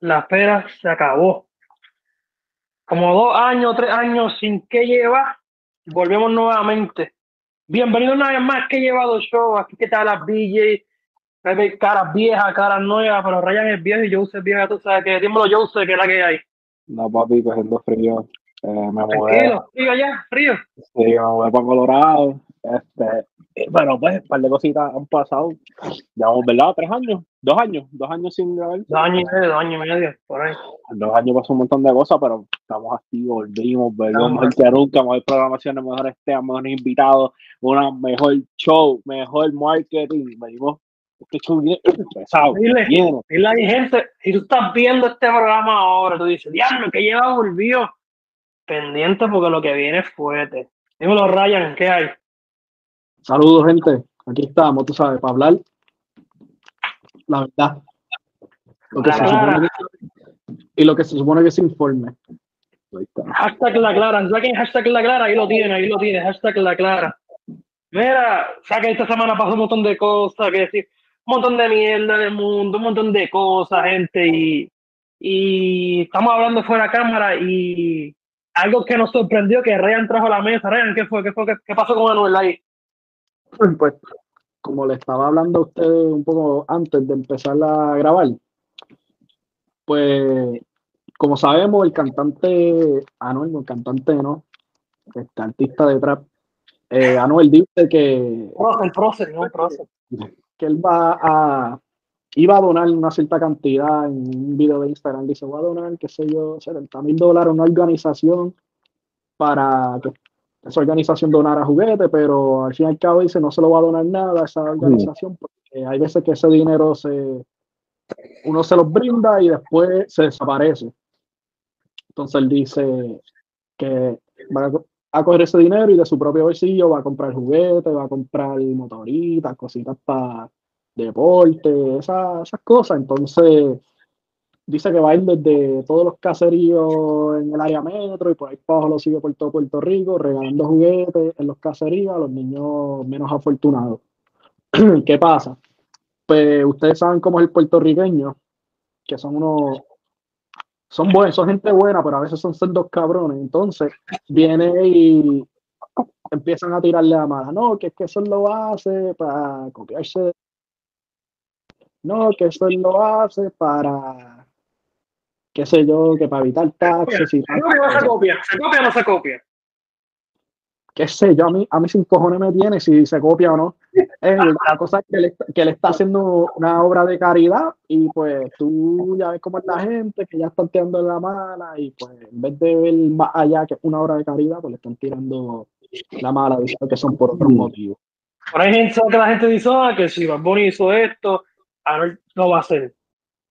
la espera se acabó. Como dos años, tres años sin que lleva, volvemos nuevamente. Bienvenido una vez más que he llevado show. Aquí que está las BJ, caras viejas, caras nuevas, pero Ryan es viejo y Jose es vieja, tú sabes que dímelo Jose, que es la que hay. No, papi, cogiendo frío. Eh, me Tranquilo, frío allá, frío. Sí, me mudé para Colorado. Este, bueno, pues, un par de cositas han pasado. Llevamos, ¿verdad? Tres años, dos años, dos años sin grabar. Dos años y medio, dos años y medio, por ahí. Dos años pasó un montón de cosas, pero estamos activos, volvimos, volvimos mejor que nunca, mejor programaciones, mejores temas, mejores invitados, una mejor show, mejor marketing. Venimos, este show viene pesado, Dile, lleno. dile a mi gente, si tú estás viendo este programa ahora, tú dices, diablo, que lleva volvió. Pendiente porque lo que viene es fuerte. Dímelo, Ryan, ¿qué hay? Saludos, gente. Aquí estamos, tú sabes, para hablar la verdad. Lo que La se clara. supone que- y lo que se supone que se informe. Ahí está. Hashtag la clara, saquen hashtag la clara, ahí lo tiene, ahí lo tiene, hashtag la clara. Mira, o sea que esta semana pasó un montón de cosas, que decir, un montón de mierda del mundo, un montón de cosas, gente, y, y estamos hablando fuera de cámara y algo que nos sorprendió que Ryan trajo a la mesa. Ryan, ¿qué fue? ¿Qué fue? ¿Qué, qué pasó con Manuel ahí? Pues, como le estaba hablando a usted un poco antes de empezar a grabar, pues, como sabemos, el cantante Anuel, el cantante, ¿no? Este artista de trap, eh, Anuel dice que, Prócer, prócer, no, prócer. que él va a, iba a donar una cierta cantidad en un video de Instagram, dice, voy a donar, qué sé yo, 70 mil dólares a una organización para que esa organización donara juguetes, pero al fin y al cabo dice, no se lo va a donar nada a esa organización, porque hay veces que ese dinero se, uno se los brinda y después se desaparece. Entonces él dice que va a, co- a coger ese dinero y de su propio bolsillo va a comprar juguetes, va a comprar motoritas, cositas para deporte, esas, esas cosas. Entonces, dice que va a ir desde todos los caseríos en el área metro y por ahí abajo lo sigue por todo Puerto Rico, regalando juguetes en los caseríos a los niños menos afortunados. ¿Qué pasa? Pues ustedes saben cómo es el puertorriqueño, que son unos, son buenos, son gente buena, pero a veces son dos cabrones. Entonces, viene y empiezan a tirarle a mala. No, que es que eso lo hace para copiarse. No, que eso lo hace para, qué sé yo, que para evitar taxes y ¿Se copia o no se copia? ¿Se copia o no se copia? qué sé yo, a mí, a mí sin cojones me tiene si se copia o no. La cosa es que está- que él está haciendo una obra de caridad y pues tú ya ves cómo es la gente que ya están tirando la mala y pues en vez de ver más allá que una obra de caridad, pues le están tirando la mala diciendo que son por otros motivos. Por ahí gente, que la gente dice ah, que si Bad Bunny hizo esto, Anuel lo va a hacer.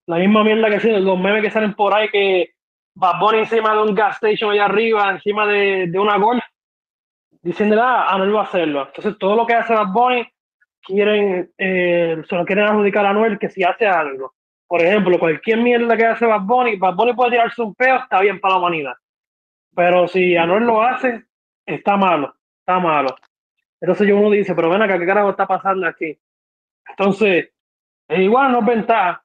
La misma mierda que sí, los memes que salen por ahí que Bad Bunny encima de un gas station allá arriba, encima de, de una golf, diciendo, ah, Anuel va a hacerlo. Entonces todo lo que hace Bad Bunny quieren, eh, se lo quieren adjudicar a Anuel que si hace algo. Por ejemplo, cualquier mierda que hace Bad Bunny, Bad Bunny puede tirarse un peo, está bien para la humanidad. Pero si Anuel lo hace, está malo, está malo. Entonces yo uno dice, pero ven acá, ¿qué carajo está pasando aquí? Entonces, es igual no es ventaja.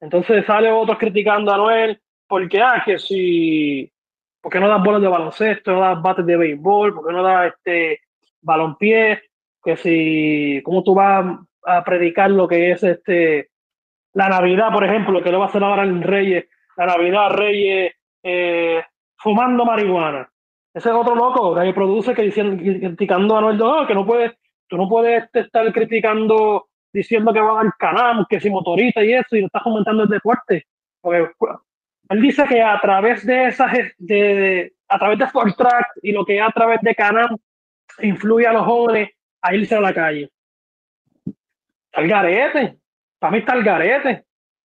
Entonces sale otros criticando a Anuel, porque, ah, que si, ¿por qué no das bolas de baloncesto, no das bates de béisbol, por qué no das este balompié, que si, ¿cómo tú vas a predicar lo que es este la Navidad, por ejemplo, que lo va a hacer ahora en Reyes, la Navidad, Reyes, eh, fumando marihuana. Ese es otro loco que produce que diciendo, criticando a Anuel, no, que no puedes, tú no puedes este, estar criticando diciendo que va al canal, que si motorista y eso, y no estás fomentando el deporte. Porque él dice que a través de esas, de, de- a través de Sport Track y lo que a través de Canam, influye a los jóvenes a irse a la calle. Está el garete. Para mí está el garete.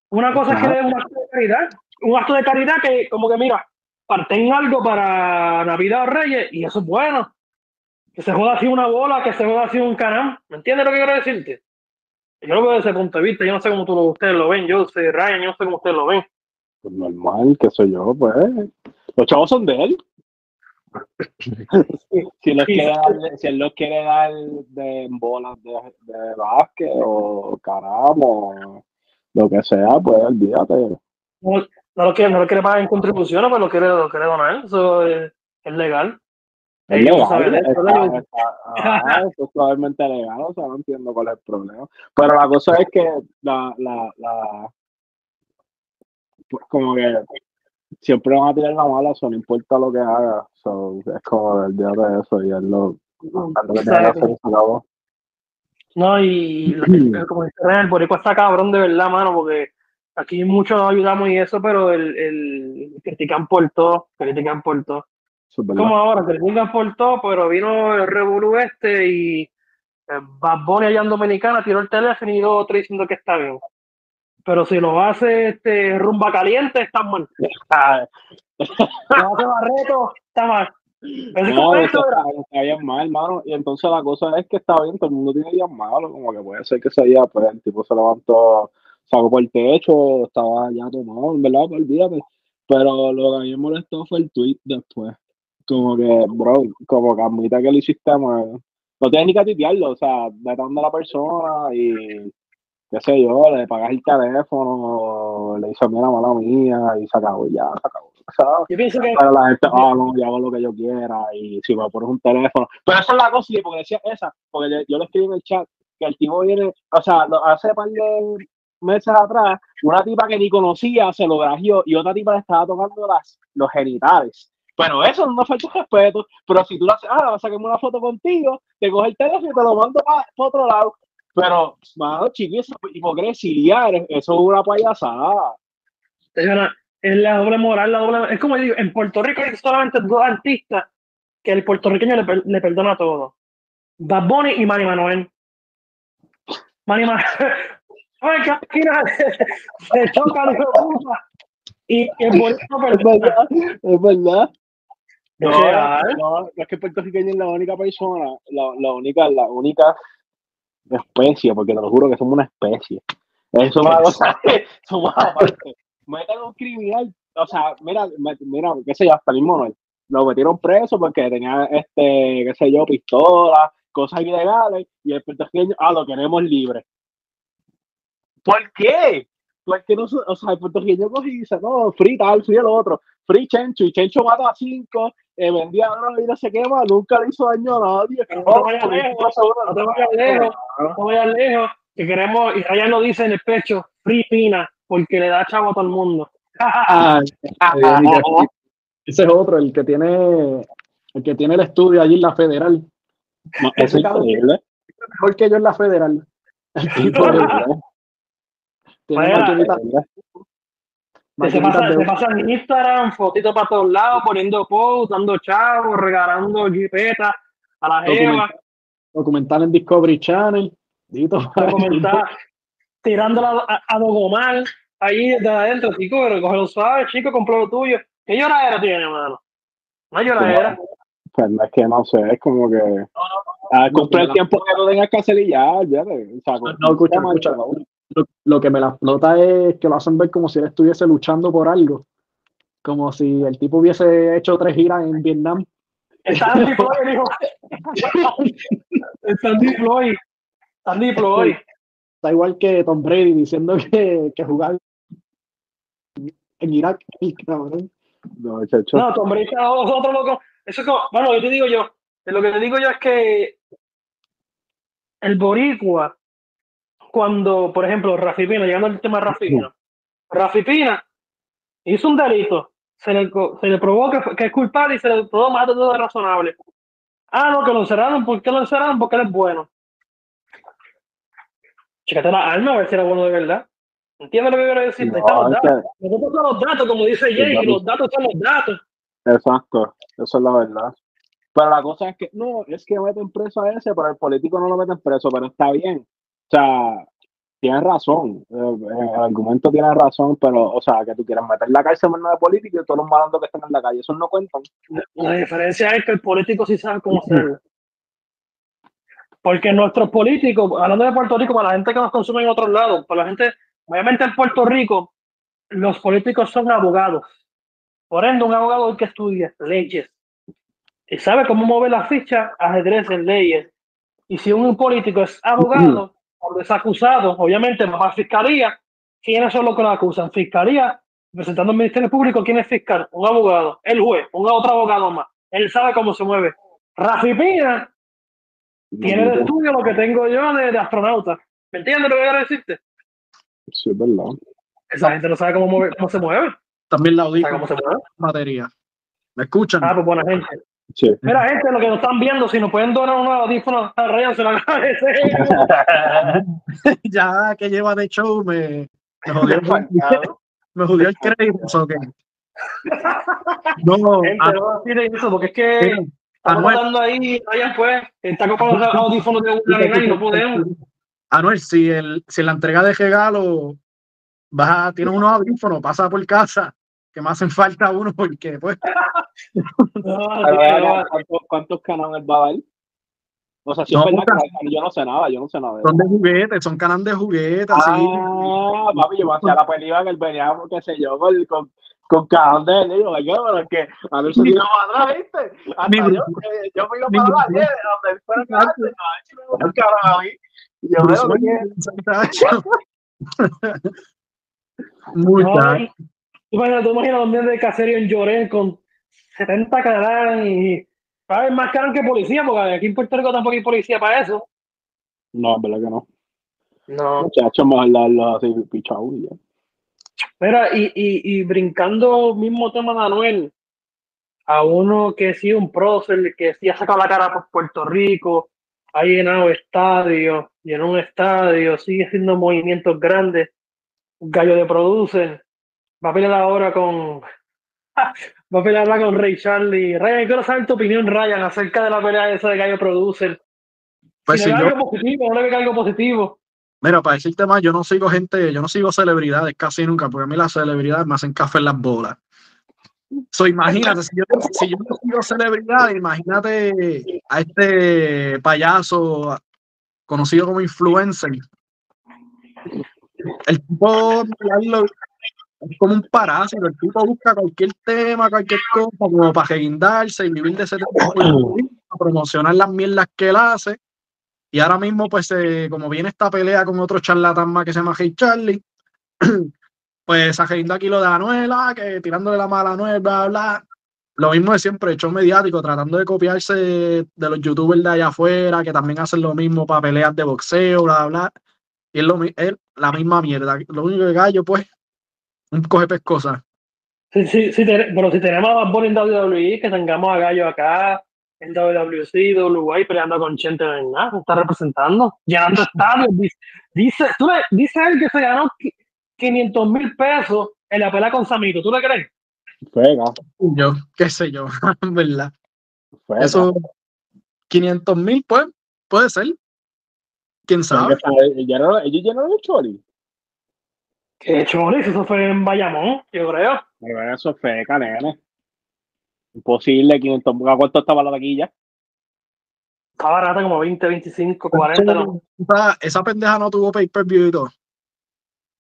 Una cosa es que es un acto de caridad. Un acto de caridad que, como que, mira, parten algo para Navidad o Reyes y eso es bueno. Que se joda así una bola, que se joda así un canal. ¿Me entiendes lo que quiero decirte? Yo lo veo desde ese punto de vista. Yo no sé cómo tú, lo- ustedes lo ven. Yo sé, Ryan, yo no sé cómo ustedes lo ven. Pues normal, qué sé yo, pues. Los chavos son de él. si, él los quiere dar, si él los quiere dar de bolas de, de básquet o caramo, lo que sea, pues olvídate. No, no lo quiere, no lo quiere pagar en contribuciones, pero lo quiere, lo quiere donar. Eso es, es legal. Es Ellos legal, saben eso, está- ellos- está- ajá, eso es totalmente legal, o sea, no entiendo cuál es el problema. Pero la cosa es que la, la, la, pues como que siempre van a tirar la mala, eso no importa lo que haga, so, es como el día de eso y es lo, lo que tiene que hacer y se acabó. No, y lo- como dice el boricua está cabrón de verdad, mano, porque aquí muchos nos ayudamos y eso, pero el, el critican por todo, critican por todo. Es. Como ahora, critican por todo, pero vino el revolú este y eh, Bad Bunny allá en Dominicana tiró el teléfono y dio otro diciendo que está bien. Pero si lo hace este rumba caliente, está mal. Ah, Si lo hace Barreto, está mal. Es No, eso está, está bien mal, hermano. Y entonces la cosa es que está bien, todo el mundo tiene días malos, como que puede ser que ese día, pues el tipo se levantó, sacó por el techo, estaba ya tomado, en verdad, olvídate. Pero lo que a mí me molestó fue el tweet después. Como que, bro, como que admita que lo hiciste mal. No tienes ni que titearlo, o sea, vetando a la persona y qué sé yo, le pagas el teléfono, le dices, mira, mala mía, y se acabó, ya, se acabó. Sea, yo pienso que para la gente, ah, no, yo hago lo que yo quiera y si me pones un teléfono. Pero esa es la cosa, y porque decía esa, porque yo, yo le escribí en el chat que el tipo viene, o sea, hace par de meses atrás, una tipa que ni conocía se lo grajeó y otra tipa le estaba tocando las, los genitales. Pero eso no falta respeto. Pero si tú le haces, ah, vas a sacarme una foto contigo, te coge el teléfono y te lo mando para otro lado. Pero, mano, chiquillos, hipocresía, eso es una payasada. Señora, es la doble moral, la doble. Es como yo digo, en Puerto Rico hay solamente dos artistas que el puertorriqueño le, le perdona todo: Bad Bunny y Manny Manuel. Manny Manuel. Ay, qué esquina se de puta. Y perdona. verdad, es verdad. No, Es real. no, es que el puertorriqueño es la única persona, la, la única, la única especie, porque te lo juro que somos una especie. Eso es una cosa, somos aparte. Un criminal, o sea, mira, mira, qué sé yo, hasta el mismo Noel. Lo metieron preso porque tenía, este, qué sé yo, pistolas, cosas ilegales, y el puertorriqueño, ah, lo queremos libre. ¿Por qué? Porque no, o sea, el puertorriqueño coge y dice, no, free tal, free el otro, free Chencho, y Chencho mata a cinco, eh, vendía droga y no se quema, nunca le hizo daño a nadie. No te vayas lejos, no te vayas lejos, no te vayas lejos, que queremos, y Ryan lo dice en el pecho, free pina, porque le da chavo a todo el mundo. Ah, eh, que- ese es otro, el que tiene el que tiene el estudio allí en la federal. No, Eso es increíble. Mejor que yo en la federal. El tipo de- tiene Vaya, se pasa, de- se pasa en Instagram, fotitos para todos lados, poniendo posts, dando chavos, regalando jipetas a la jeva, documental en Discovery Channel. Comentar, tirándola a, a Dogomar, ahí desde adentro, chico, pero cógelo suave, chico, compró lo tuyo. ¿Qué lloradera tiene, mano? No hay lloradera. Pues no, es que no sé, es como que. Ah, compré el tiempo que no tengas que hacer y ya, olvídate. O sea, No, escucha, escucha. Lo, lo que me la explota es que lo hacen ver como si él estuviese luchando por algo. Como si el tipo hubiese hecho tres giras en Vietnam. Está Andy Floyd, dijo. Está Andy Floyd. Andy Floyd. Está igual que Tom Brady diciendo que, que jugar en Irak. cabrón. No, chacho. No, Tom Brady es otro loco. Eso es como, bueno, yo te digo yo, lo que te digo yo es que el boricua, cuando, por ejemplo, Rafi Pina, llegando al tema de Rafi Pina, Rafi Pina hizo un delito, se le, se le probó que, es culpable y se le probó más de todo razonable. Ah, no, que lo encerraron, ¿por qué lo encerraron? Porque él es bueno. Chécate la alma a ver si era bueno de verdad. ¿Entiendes lo que quiero decir? Están No, los datos. que- Nosotros son los datos, como dice Jay, y los datos son los datos. exacto, eso es la verdad. Pero la cosa es que, no, es que meten preso a ese, pero el político no lo meten preso, pero está bien. O sea, tienes razón, eh, eh, el argumento tiene razón, pero, o sea, que tú quieras meter en la cárcel a de político y todos los malandros que están en la calle, esos no cuentan. La diferencia es que el político sí sabe cómo hacerlo. Porque nuestros políticos, hablando de Puerto Rico, para la gente que nos consume en otros lados, para la gente, obviamente en Puerto Rico, los políticos son abogados. Por ende, un abogado que estudia leyes y sabe cómo mover la ficha, ajedrez en leyes. Y si un político es abogado, cuando es acusado, obviamente va a fiscalía ¿quiénes son los que lo acusan? Fiscalía, presentando al Ministerio Público, ¿quién es fiscal? Un abogado, el juez, un otro abogado más. Él sabe cómo se mueve. Rafi Pina tiene de estudio lo que tengo yo de, de astronauta. ¿Me entiendes lo que quiero decirte? Sí, es verdad. Esa gente no sabe cómo, mueve- cómo se mueve. También la ¿Sabe audífono, cómo se mueve? batería. ¿Me escuchan? Ah, pues buena gente. Sí. Mira, gente, lo que nos están viendo, si nos pueden donar unos audífonos a Ryan, se lo agradecemos. ya que lleva de show me, me jodió, me jodió el crédito. ¿o qué? No, Gente, a- no decir eso, porque es que mira, estamos Anuel, hablando ahí, Ryan, pues, está comprando los audífonos de una y no podemos. Anuel, si, el, si la entrega de regalo vas a, tienes unos audífonos, pasa por casa, que me hacen falta uno porque pues No, no, ¿cuántos, ¿Cuántos canales va a dar? O sea, si No, es verdad que yo no sé nada, yo no sé nada son de juguetes, son canales de juguetes. Ah, papi, yo hacía la película que él venía, qué sé yo, con, con, con cajón de él. Y digo, oye, pero es que a ver si tiró para atrás, ¿viste? Hasta Mi yo, eh, yo me iba para nieve, donde él fuera a quedarse, a ver si me carajo a mí. Y yo veo que Muchacho. Tú imaginas, tú imaginas los de caserío en Lloré con 70 canales y ¿sabes? más caros que policía, porque aquí en Puerto Rico tampoco hay policía para eso. No, es verdad que no. No. Muchachos, mejor darlos así, pichau ya. Mira, y, y, y brincando mismo tema de Anuel, a uno que sí un prócer, que sí ha sacado la cara por Puerto Rico, ha llenado estadios, llenó un estadio, sigue haciendo movimientos grandes, un gallo de producer, va a pelear ahora con va a pelear ahora con Ray Charlie. Ryan, quiero saber tu opinión, Ryan, acerca de la pelea esa de gallo producer. Pues si si yo, algo positivo, no le algo positivo. mira, para decirte más, yo no sigo gente, yo no sigo celebridades casi nunca, porque a mí las celebridades me hacen café en las bolas. So, imagínate, si yo, si yo no sigo celebridades, imagínate a este payaso conocido como influencer. El tipo es como un parásito, el tipo busca cualquier tema, cualquier cosa, como para reguindarse y vivir de ese tema, para promocionar las mierdas que él hace. Y ahora mismo, pues, eh, como viene esta pelea con otro charlatán más que se llama Hey Charlie, pues sajeando aquí lo de Anuela, que tirándole la mala a Anuel, bla, bla. Lo mismo de siempre, hecho mediático, tratando de copiarse de los youtubers de allá afuera, que también hacen lo mismo para peleas de boxeo, bla, bla. Y es, lo, es la misma mierda. Lo único que gallo, pues, un coge pescosa. Sí, sí, sí, pero si tenemos a Bad Bunny en WWE, que tengamos a Gallo acá, en WWC, WY, peleando con Chente, no se está representando, llenando estadios. Dice, dice, tú le, dice él que se ganó qui- 500 mil pesos en la pelea con Samito, ¿tú le crees? Fega, Yo, qué sé yo, verdad. Eso, 500 mil, pues, puede ser. ¿Quién sabe? Ellos llenaron- ellos llenaron el chori. Que choris, eso fue en Bayamón, yo creo. Pero eso es feca, nene. Imposible, 500. ¿A cuánto estaba la taquilla? Está barata como 20, 25, 40, ¿no? Esa, esa pendeja no tuvo pay-per-view y todo.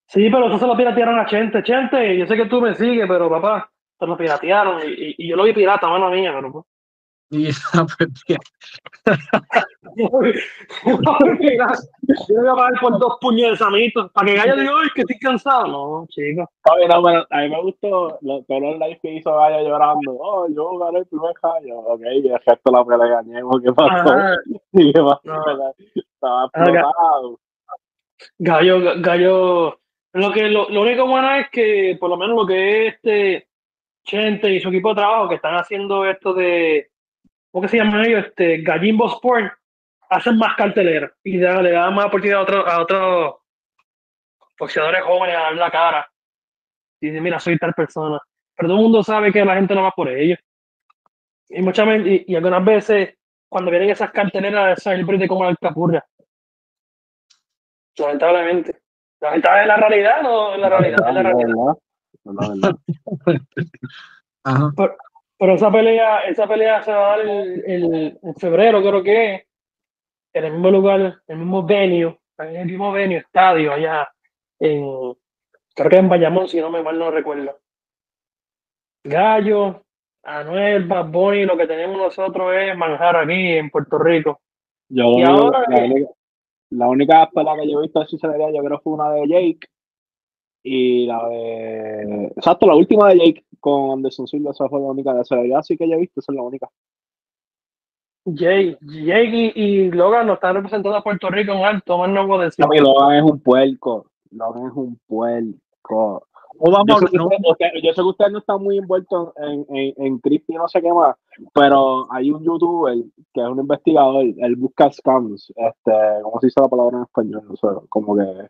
Sí, pero eso se lo piratearon a Chente. Chente, yo sé que tú me sigues, pero papá, se lo piratearon y, y- y yo lo vi pirata, mano mía, pero pues. Y esa pendeja- Yo voy a pagar por dos puños de Samito. Para que Gallo diga, que estoy cansado. No, chico. Oye, no, pero a mí me gustó lo- todo el live que hizo Gaya llorando. Oh, yo gané el primer gallo. Ok, y el resto la pelea gañemos. ¿Qué pasó? ¿Qué pasó? No. Estaba explotado. Gallo, Gallo. Lo, que, lo, lo único bueno es que, por lo menos, lo que es este Chente y su equipo de trabajo que están haciendo esto de. ¿Cómo que se llama ellos? Este, Gallimbo Sport. Hacen más cartelera y da- le dan más oportunidad a otros a otros boxeadores jóvenes a dar la cara. Y dicen, mira, soy tal persona. Pero todo el mundo sabe que la gente no va por ellos. Y muchas veces, y, y algunas veces, cuando vienen esas carteleras, es celebrity como el capurria. Lamentablemente. Lamentable es la realidad, no es la realidad, es la realidad. verdad. La verdad. Ajá. Pero esa pelea, esa pelea se va a dar el, el- en febrero, creo que es, en el mismo lugar, en el mismo venue, en el mismo venue, estadio, allá en, creo que en Bayamón, si no me mal no recuerdo. Gallo, Anuel, Bad Bunny, lo que tenemos nosotros es manjar aquí en Puerto Rico. Yo Y ahora la, que- única, la única pelea que yo he visto así se vería, yo creo fue una de Jake. Y la de. Exacto, la última de Jake con Anderson Silva, esa fue la única de celebridad, así que ya he visto, esa es la única. Jake, Jake y, y Logan nos están representando a Puerto Rico en alto, más no puedo decir. Logan es un puerco. Logan es un puerco. Vamos Yo sé, ¿no? usted, usted- yo sé que usted no está muy envuelto en, en, en Crispy y no sé qué más, pero hay un youtuber que es un investigador, él busca scams, este, ¿cómo se dice la palabra en español? No sé, como que,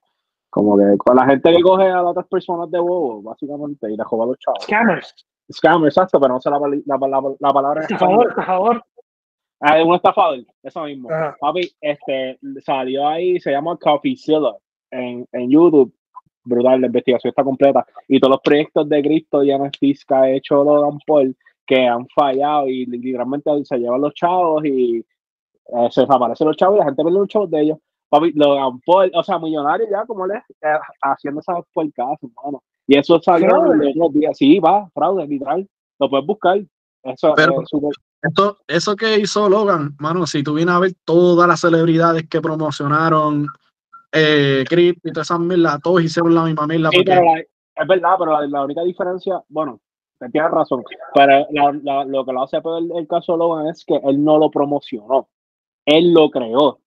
como que con la gente que coge a las otras personas de bobo, básicamente, y le roba a los chavos. Scammers, Scam, exacto, pero no sé la, la, la, la palabra por favor. Ah, es un estafador, eso mismo. Ajá. Papi, este, salió ahí, se llama CoffeeZilla en, en YouTube. Brutal, la investigación está completa. Y todos los proyectos de Cristo y NFTs que ha hecho Logan Paul que han fallado y literalmente se llevan los chavos y eh, se desaparecen los chavos y la gente pierde los chavos de ellos. Papi, Logan Paul, o sea, millonario ya, como él es, eh, haciendo esas puercas, hermano. Y eso salió Fraude. los días. Sí, va, fraude, literal. Lo puedes buscar. Eso Pero- es Esto, eso que hizo Logan, mano, si tú vienes a ver todas las celebridades que promocionaron eh, Crypto y todas esas mierdas, todos hicieron la misma mierda. Sí, porque- pero la- es verdad, pero la, la única diferencia, bueno, te tienes razón, pero la- la- lo que lo hace peor el, caso de Logan es que él no lo promocionó, él lo creó.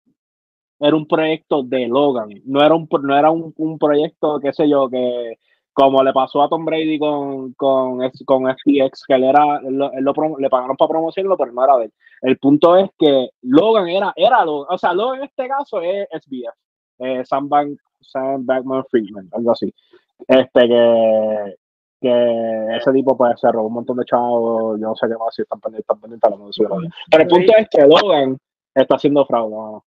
Era un proyecto de Logan, no era un, no era un, un proyecto, qué sé yo, que como le pasó a Tom Brady con, con, con FTX, que él era, él lo- él le pagaron para promocionarlo, pero no era de él. El punto es que Logan era, era Logan, o sea, Logan en este caso es SBF, eh, Sam, Bank, Sam Bankman Friedman, algo así este que, que ese tipo pues se robó un montón de chavos, yo no sé qué más, si están pendientes, están pendientes, a lo saben. Pero el punto es que Logan está haciendo fraude.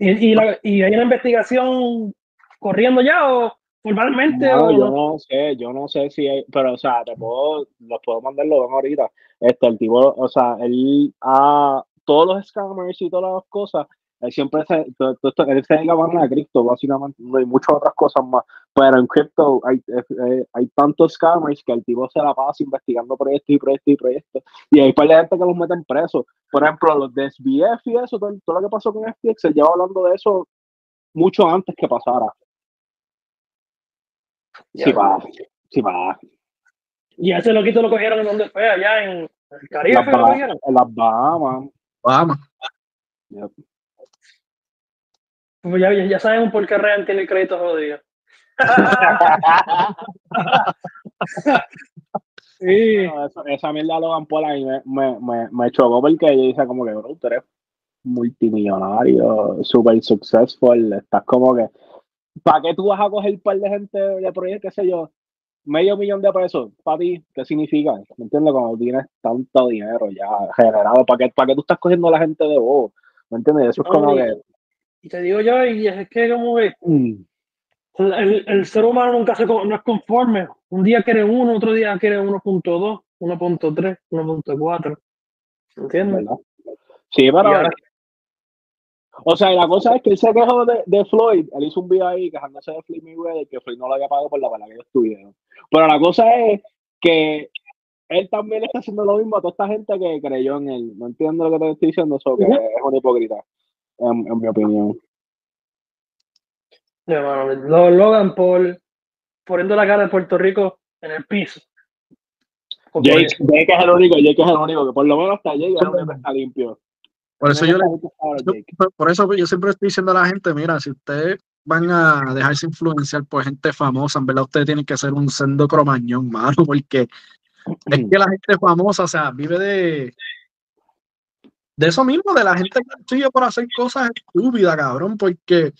¿Y, y, la- y hay una investigación corriendo ya o formalmente? No, o yo no? sé, yo no sé si hay, pero o sea, te puedo, los puedo mandar Logan ahorita. Este, el tipo, o sea, él a todos los scammers y todas las cosas, siempre se, to- to- to- él se dedica más a cripto, básicamente, no hay muchas otras cosas más. Pero en cripto hay, eh, hay tantos scammers que el tipo se la pasa investigando proyectos y proyectos y proyectos. Y hay par de gente que los meten presos. Por ejemplo, los de SBF y eso, todo, todo lo que pasó con FTX, se lleva hablando de eso mucho antes que pasara. Sí, Ya. va, sí, va. Y ese loquito lo cogieron en donde fue, allá en el Caribe, Las fue que lo Bah- cogieron. en las Bahamas. Yep. Pues ya, ya, sabemos por qué Ryan tiene el crédito jodido. sí. No, esa mierda Logan Paul a mí me, me, me, me chocó porque ella dice como que, bro, tú eres multimillonario, super successful, estás como que, ¿para qué tú vas a coger un par de gente de proyecto, qué sé yo, medio millón de pesos, para ti, ¿qué significa? ¿Me entiendes? Cuando tienes tanto dinero ya generado, ¿para qué, para qué tú estás cogiendo a la gente de vos? ¿Me entiendes? Eso es como que... Y te digo yo, y es que como que mm, el, el- ser humano nunca se, no es conforme. Un día quiere uno, otro día quiere 1.2, 1.3, 1.4. ¿Entiendes? ¿verdad? Sí, pero... O sea, la cosa es que él se quejó de, de Floyd. Él hizo un video ahí quejándose de Floyd Mayweather que Floyd no lo había pagado por la pelea que ellos tuvieron. Pero la cosa es que él también está haciendo lo mismo a toda esta gente que creyó en él. No entiendo lo que te estoy diciendo, eso que es una hipócrita, en, en mi opinión. Mano, Lo- Logan Paul poniendo la cara de Puerto Rico en el piso. Jake. Jake es el único, Jake es el único, que por lo menos hasta Jake es el único que está limpio. Por eso yo le Yo- por- por eso yo siempre estoy diciendo a la gente, mira, si ustedes van a dejarse influenciar por gente famosa, en verdad ustedes tienen que ser un sendo cromañón, mano, porque es que la gente famosa, o sea, vive de de eso mismo, de la gente que sigue por hacer cosas estúpidas, cabrón, porque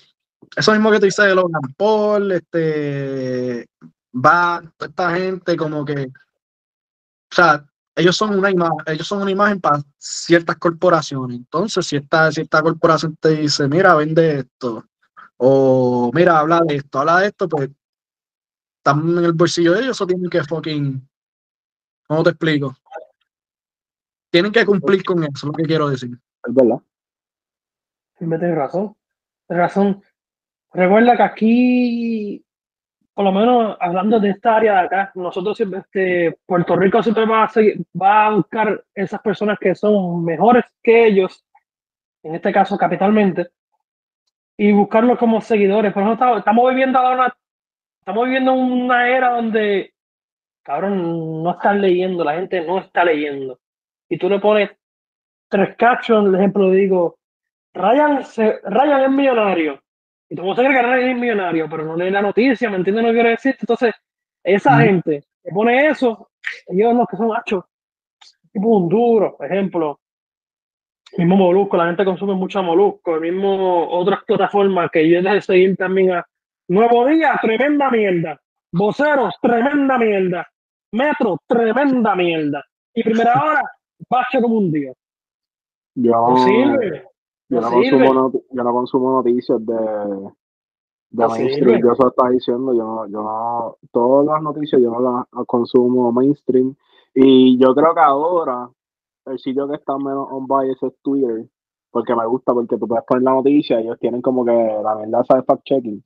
eso mismo que te dice de Logan Paul, este, va, toda esta gente como que, o sea, ellos son una imagen, ellos son una imagen para ciertas corporaciones. Entonces, si esta, si esta corporación te dice, mira, vende esto, o mira, habla de esto, habla de esto, pues están en el bolsillo de ellos, eso tienen que fucking, ¿cómo te explico? Tienen que cumplir con eso, es lo que quiero decir. Es verdad. Me tienes razón. Tienes razón. Recuerda que aquí, por lo menos hablando de esta área de acá, nosotros siempre, este, Puerto Rico siempre va a, seguir- va a buscar esas personas que son mejores que ellos, en este caso capitalmente, y buscarlos como seguidores. Por eso estamos, estamos viviendo ahora una estamos viviendo una era donde, cabrón, no están leyendo, la gente no está leyendo. Y tú le pones tres captions, por ejemplo, digo, Ryan, se, Ryan es millonario. Y tú se cree que Ryan es millonario, pero no lee la noticia, ¿me entiendes lo que quiero decir? Entonces, esa gente que pone eso, ellos los que son hachos, tipo un duro, por ejemplo, mismo Molusco, la gente consume mucho Molusco, el mismo otras plataformas que yo de seguir también a Nuevo Día, tremenda mierda. Voceros, tremenda mierda. Metro, tremenda mierda. Y primera hora, bache como un día. Yo, No sirve. yo, No sirve. consumo noti- yo no consumo noticias de, de No mainstream. sirve. Yo eso estaba diciendo, yo no, yo no, todas las noticias yo no las consumo mainstream. Y yo creo que ahora el sitio que está menos on bias es Twitter, porque me gusta, porque tú puedes poner la noticia, ellos tienen como que la verdad de fact checking,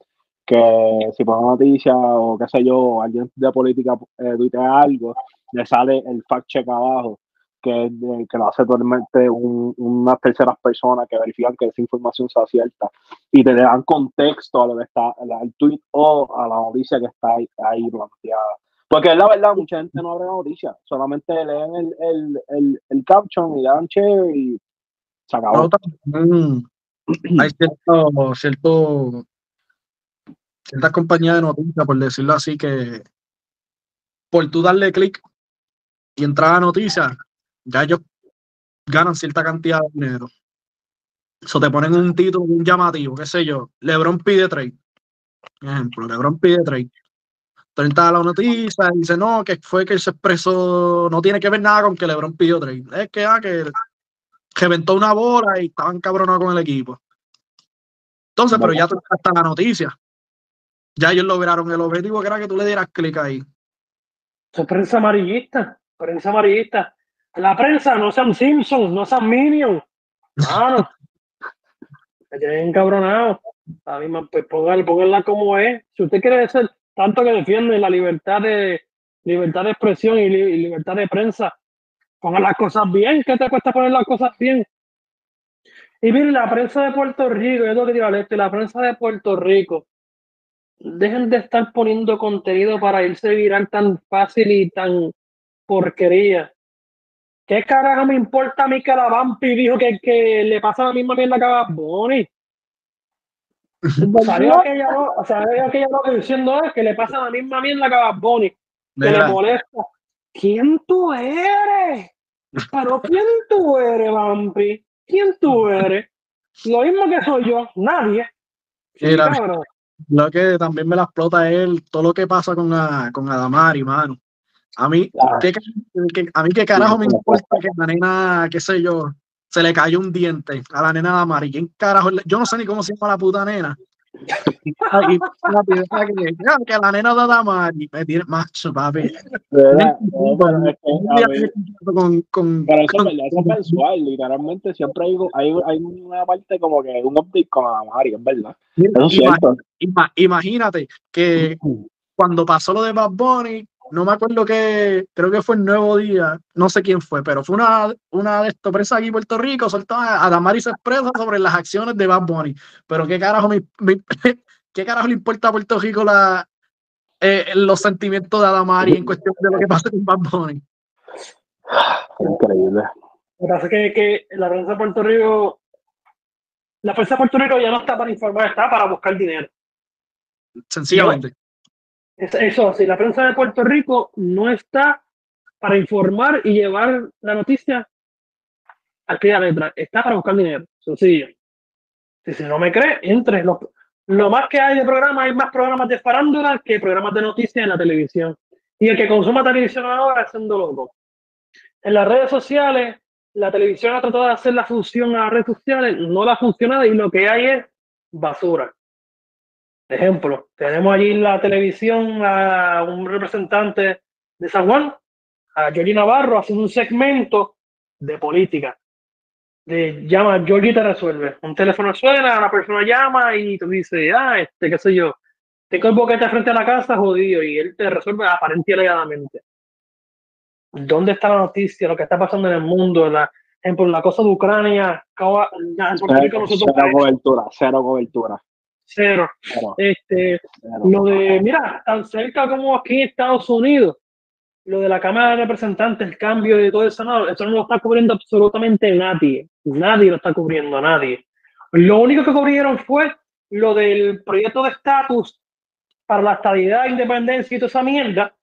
que si pones noticia o qué sé yo, alguien de política eh, tuitea algo, le sale el fact check abajo, que, de- que lo hace totalmente un- unas terceras personas que verifican que esa información sea cierta y te dan contexto a lo que está al- tweet o a la noticia que está ahí, ahí planteada. Porque es la verdad, mucha gente no abre la noticia, solamente leen el, el, el, el caption y dan share y se acabó. Hay cierto, cierto, ciertas compañías de noticias, por decirlo así, que por tú darle clic y entrar a noticias, ya ellos ganan cierta cantidad de dinero. Eso te ponen un título, un llamativo, qué sé yo. LeBron pide trade. Ejemplo, LeBron pide trade. Tú entras a la noticia y dice, no, que fue que se expresó, no tiene que ver nada con que LeBron pidió trade. Es que, ah, que reventó una bola y estaban cabronados con el equipo. Entonces, pero ya hasta la noticia. Ya ellos lograron el objetivo que era que tú le dieras clic ahí. Eso es prensa amarillista, prensa amarillista. La prensa, no sean Simpsons, no sean Minions. Mano, me tienen encabronado. La misma, pues póngala, póngala como es. Si usted quiere ser tanto que defiende la libertad de libertad de expresión y, li- y libertad de prensa, ponga las cosas bien. ¿Qué te cuesta poner las cosas bien? Y mire, la prensa de Puerto Rico, es lo que este, la prensa de Puerto Rico, dejen de estar poniendo contenido para irse viral tan fácil y tan porquería. ¿Qué carajo me importa a mí que la Vampi dijo que, que le pasa la misma mierda que a Bad Bunny? Salió aquella, no- salió aquella loca diciendo "Ah, que le pasa la misma mierda que a Bunny, que le molesta. ¿Quién tú eres? ¿Pero quién tú eres, Vampi? ¿Quién tú eres? Lo mismo que soy yo, nadie. Sí, lo que también me la explota es el- todo lo que pasa con, a- con Adamari, mano. A mí, Ah. ¿qué, qué- a mí qué carajo me importa que la nena, qué sé yo, se le cayó un diente a la nena Adamari. ¿Quién carajo? Yo no sé ni cómo se llama la puta nena. Y, la que, la nena de Adamari me tiene macho, papi. De con, con, Pero eso con- es verdad, eso es mensual, literalmente siempre hay, hay, hay una parte como que un update con Amari, es verdad. Eso es Ima- cierto. ima- imagínate que cuando pasó lo de Bad Bunny, no me acuerdo que, creo que fue el Nuevo Día, no sé quién fue, pero fue una, una de estos prensa aquí en Puerto Rico, soltó a Damari se expresa sobre las acciones de Bad Bunny. Pero qué carajo me, me- qué carajo le importa a Puerto Rico la, eh, los sentimientos de Adamari en cuestión de lo que pasa con Bad Bunny. Increíble. Lo que pasa es que, que la prensa de Puerto Rico, la prensa de Puerto Rico ya no está para informar, está para buscar dinero. Sencillamente. Es- Eso, sí, la prensa de Puerto Rico no está para informar y llevar la noticia al pie de la letra, está para buscar dinero, sencillo. Si, si no me cree, entre. Lo, lo más que hay de programas, hay más programas de farándula que programas de noticias en la televisión. Y el que consuma televisión ahora es siendo loco. En las redes sociales, la televisión ha tratado de hacer la función a las redes sociales, no la ha funcionado y lo que hay es basura. Ejemplo, tenemos allí en la televisión a un representante de San Juan, a Georgie Navarro, haciendo un segmento de política. De, llama, Georgie te resuelve. Un teléfono suena, una persona llama y tú dices, ah, este, qué sé yo, tengo el boquete frente a la casa, jodido, y él te resuelve aparente y alegadamente. ¿Dónde está la noticia? Lo que está pasando en el mundo, la, ejemplo, la cosa de Ucrania, Cero, nosotros cero cobertura, cero cobertura. Cero. Este, lo de, mira, tan cerca como aquí en Estados Unidos, lo de la Cámara de Representantes, el cambio de todo eso, no, eso no lo está cubriendo absolutamente nadie. Nadie lo está cubriendo, nadie. Lo único que cubrieron fue lo del proyecto de estatus para la estabilidad, independencia y toda esa mierda.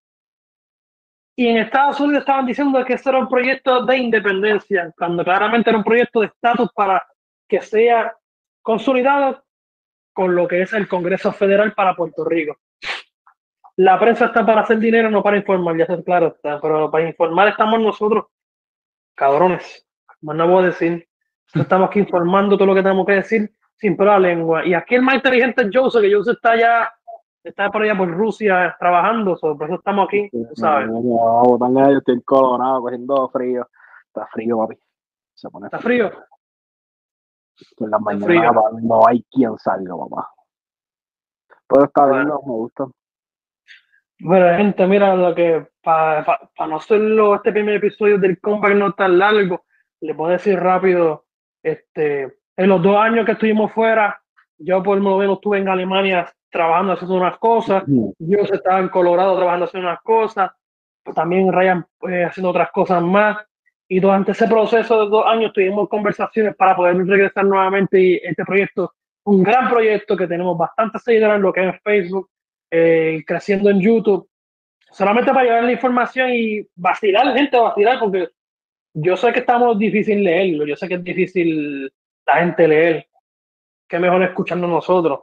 Y en Estados Unidos estaban diciendo que eso era un proyecto de independencia, cuando claramente era un proyecto de estatus para que sea consolidado con lo que es el Congreso Federal para Puerto Rico. La prensa está para hacer dinero, no para informar, ya está claro, está, pero para informar estamos nosotros, cabrones. Más no a decir. Estamos aquí informando todo lo que tenemos que decir sin la lengua. Y aquí el más inteligente es Joseph, que Joseph está ya, está por allá por Rusia trabajando, so, por eso estamos aquí, tú sabes. Yo estoy en Colorado cogiendo frío. Está frío, papi. Se pone Está frío. En las frío. mañanas papá, no hay quien salga, papá. Pero está bien, Bueno. me gusta. Bueno, gente, mira, lo que para no hacerlo este primer episodio del comeback no tan largo, le puedo decir rápido, este, en los dos años que estuvimos fuera, yo por lo menos estuve en Alemania trabajando haciendo unas cosas, yo estaba en Colorado trabajando haciendo unas cosas, también Ryan eh, haciendo otras cosas más, y durante ese proceso de dos años tuvimos conversaciones para poder regresar nuevamente y este proyecto, un gran proyecto que tenemos bastantes seguidores en lo que es Facebook, eh, creciendo en YouTube, solamente para llevar la información y vacilar, gente, vacilar, porque yo sé que estamos difícil leerlo, yo sé que es difícil la gente leer, que mejor escuchando nosotros,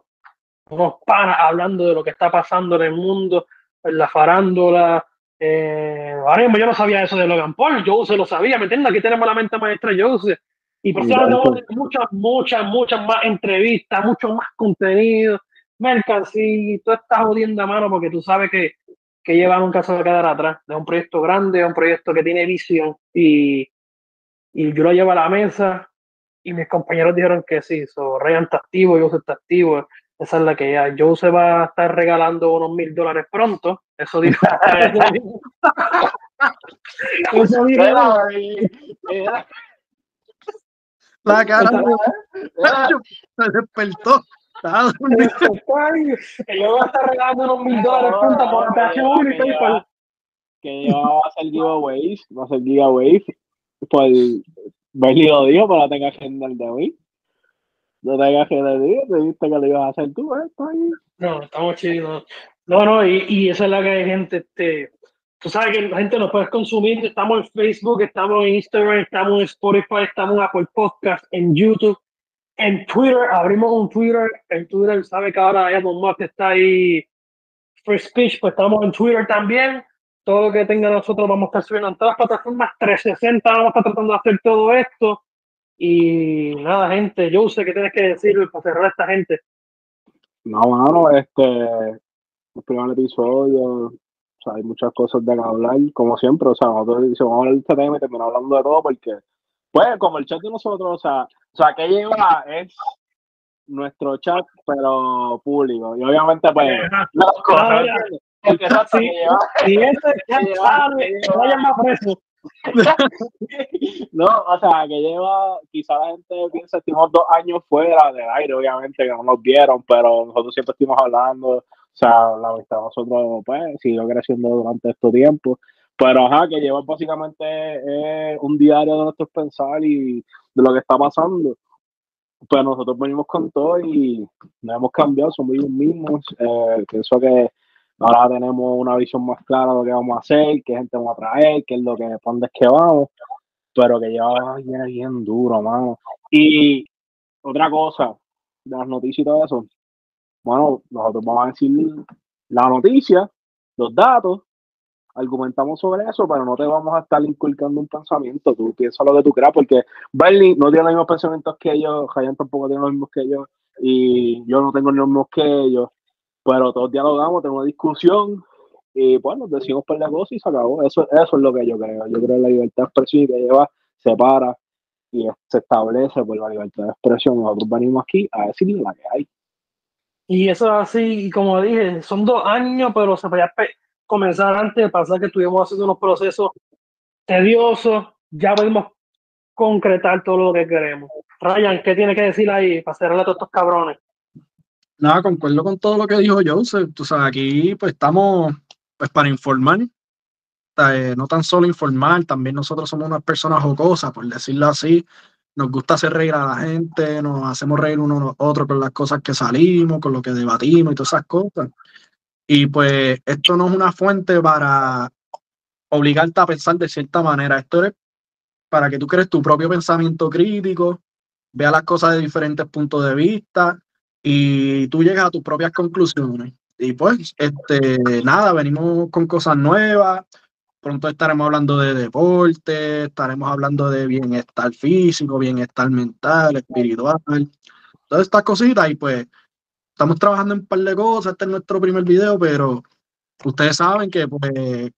unos panas hablando de lo que está pasando en el mundo, en la farándula. Eh, ahora mismo yo no sabía eso de Logan Paul, yo se lo sabía, ¿me entiendes? Aquí tenemos la mente maestra Jose. Y por eso Ya, tenemos eso. muchas, muchas, muchas más entrevistas, mucho más contenido, mercancía, y todo está jodiendo a mano porque tú sabes que, que lleva nunca se va a quedar atrás. Es un proyecto grande, es un proyecto que tiene visión y, y yo lo llevo a la mesa y mis compañeros dijeron que sí, so, Ryan está activo, Jose está activo, esa es la que ya. Joe se va a estar regalando unos mil dólares pronto, eso dijo. eso dijo- La cara se despertó. Estaba dormido. que yo voy a estar regalando unos mil dólares pronto por operación y PayPal. que ya va a hacer giveaways, va a hacer giveaways. Pues Bernie lo dijo, pero no tenga agenda el de hoy. No tenga agenda el de hoy, te viste que lo ibas a hacer tú, ¿eh? Ahí. No, estamos chidos. No, no, y, y esa es la que hay gente, este, tú sabes que la gente nos puede consumir, estamos en Facebook, estamos en Instagram, estamos en Spotify, estamos en Apple Podcast, en YouTube, en Twitter, abrimos un Twitter, en Twitter sabe que ahora Elon Musk está ahí, Free Speech, pues estamos en Twitter también, todo lo que tenga nosotros vamos a estar subiendo en todas las plataformas. 360, vamos a estar tratando de hacer todo esto, y nada, gente, yo sé que tienes que decir para cerrar a esta gente. No, mano, este, el primer episodio, o sea, hay muchas cosas de que hablar, como siempre, o sea, nosotros decimos, vamos a hablar de este tema y terminamos hablando de todo porque, pues, como el chat de nosotros, o sea, o sea, que lleva es nuestro chat, pero público, y obviamente, pues, las cosas, Ah. Porque exacto, Sí. que lleva, Y ese ya Sí, sabe, vayan más preso. no, o sea, que lleva, quizá la gente piensa estuvimos dos años fuera del aire, obviamente, que no nos vieron, pero nosotros siempre estuvimos hablando, o sea, la amistad nosotros, pues, siguió creciendo durante este tiempo, pero ajá, que lleva básicamente eh, un diario de nuestros pensar y de lo que está pasando. Pues nosotros venimos con todo y no hemos cambiado, somos los mismos. Eh, pienso que ahora tenemos una visión más clara de lo que vamos a hacer, qué gente vamos a traer, qué es lo que, dónde es que vamos, pero que lleva viene bien duro, mano. Y otra cosa, las noticias y todo eso, bueno, nosotros vamos a decir la noticia, los datos, argumentamos sobre eso, pero no te vamos a estar inculcando un pensamiento, tú piensas lo que tú creas, porque Bernie no tiene los mismos pensamientos que yo, Jayan tampoco tiene los mismos que yo, y yo no tengo los mismos que ellos, pero todos dialogamos, tenemos una discusión, y bueno, decimos por la cosa y se acabó. Eso, es lo que yo creo. Yo creo en la libertad de expresión que lleva, se para y se establece por la libertad de expresión. Nosotros venimos aquí a decirle la que hay. Y eso es así, y como dije, son dos años, pero se podía comenzar antes de pasar que estuvimos haciendo unos procesos tediosos. Ya podemos concretar todo lo que queremos. Ryan, ¿qué tiene que decir ahí para cerrarle a todos estos cabrones? Nada, concuerdo con todo lo que dijo Joseph. Tú sabes, aquí pues estamos pues para informar, eh, no tan solo informar, también nosotros somos unas personas jocosas, por decirlo así. Nos gusta hacer reír a la gente, nos hacemos reír uno a los otros con las cosas que salimos, con lo que debatimos y todas esas cosas. Y pues esto no es una fuente para obligarte a pensar de cierta manera. Esto es para que tú crees tu propio pensamiento crítico, veas las cosas de diferentes puntos de vista y tú llegas a tus propias conclusiones. Y pues, este, nada, venimos con cosas nuevas. Pronto estaremos hablando de deporte, estaremos hablando de bienestar físico, bienestar mental, espiritual, todas estas cositas. Y pues, estamos trabajando en un par de cosas. Este es nuestro primer video, pero ustedes saben que pues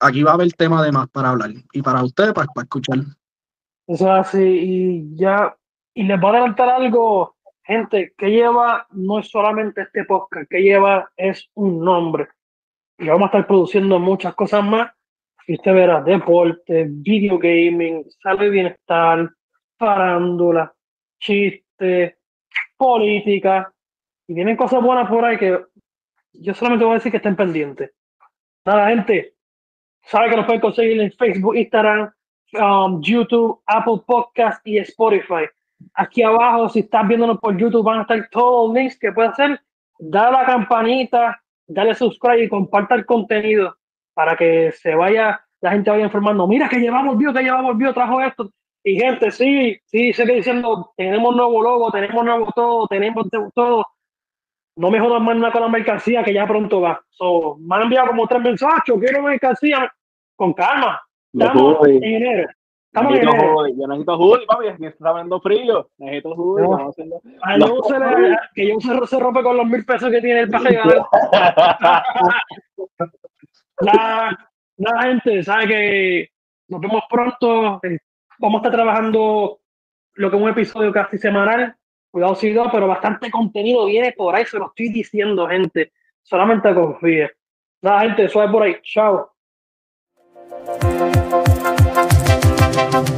aquí va a haber tema de más para hablar y para ustedes, para, para escuchar. Eso es así, y ya, y les voy a adelantar algo, gente, que lleva no es solamente este podcast, que lleva es un nombre. Y vamos a estar produciendo muchas cosas más. Y usted verá deporte, video gaming, salud y bienestar, farándula, chiste, política. Y vienen cosas buenas por ahí que yo solamente voy a decir que estén pendientes. Nada, gente, sabe que nos pueden conseguir en Facebook, Instagram, um, YouTube, Apple Podcast y Spotify. Aquí abajo, si estás viéndonos por YouTube, van a estar todos los links que puedes hacer. Dale a la campanita, dale subscribe y comparta el contenido para que se vaya, la gente vaya informando. Mira que llevamos vio, que llevamos vio, trajo esto. Y gente, sí, sí, sigue diciendo, tenemos nuevo logo, tenemos nuevo todo, tenemos todo. No me jodan más nada con la mercancía que ya pronto va. So, me han enviado como tres mensajes, quiero mercancía con calma. Estamos en enero. Estamos Necesito enero. hoodie, Yo necesito hoodie, papi, aquí está dando frío. Necesito hoodie. No. vamos a hacerlo. A yo se le- que yo se, se rompe con los mil pesos que tiene el para regalar. La, la gente sabe que nos vemos pronto. eh, Vamos a estar trabajando lo que es un episodio casi semanal. Cuidado si no, pero bastante contenido viene por ahí. Se lo estoy diciendo, gente. Solamente confíe. Nada, gente, suave por ahí. Chao. Thank you.